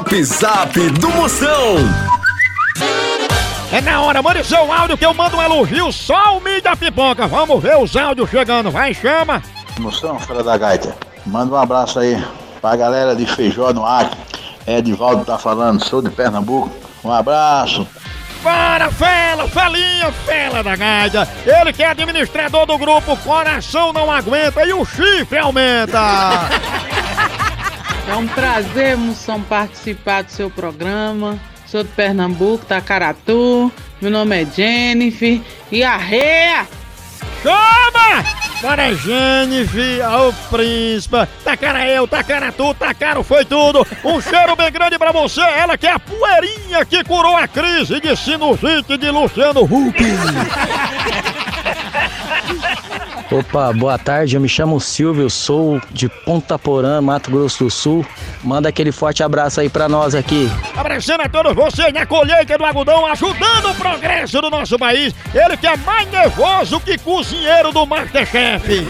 Zap Zap do Moção. É na hora, mande seu áudio que eu mando um elogio só o mídia pipoca. Vamos ver os áudios chegando, vai, chama. Moção, fera da gaita. Manda um abraço aí pra galera de Feijó no Acre. Edivaldo tá falando, sou de Pernambuco. Um abraço. Para, Fela, Felinha, Fela da Gaida. Ele que é administrador do grupo Coração Não Aguenta e o chifre aumenta. É um prazer, Moção, participar do seu programa. Sou de Pernambuco, Tacaratu. Meu nome é Jennifer. E arreia! Chama! Para Jennifer, ao príncipe, tacara eu, tacara tu, tacara foi tudo. Um cheiro bem grande pra você, ela que é a poeirinha que curou a crise de sinusite de Luciano Huck. Opa, boa tarde. Eu me chamo Silvio, sou de Ponta Porã, Mato Grosso do Sul. Manda aquele forte abraço aí pra nós aqui. Abraçando a todos vocês na colheita do algodão, ajudando o progresso do nosso país. Ele que é mais nervoso que cozinheiro do Masterchef.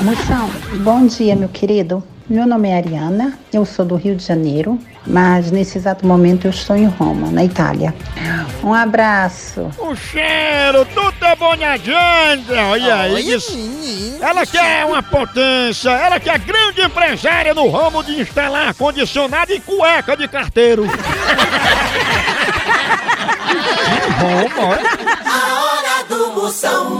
Moção, bom dia, meu querido. Meu nome é Ariana, eu sou do Rio de Janeiro, mas nesse exato momento eu estou em Roma, na Itália. Um abraço. O cheiro, tudo na gente. Olha aí. Ela que é uma potência, ela que é grande empresária no ramo de instalar ar-condicionado e cueca de carteiro. A hora do Moção.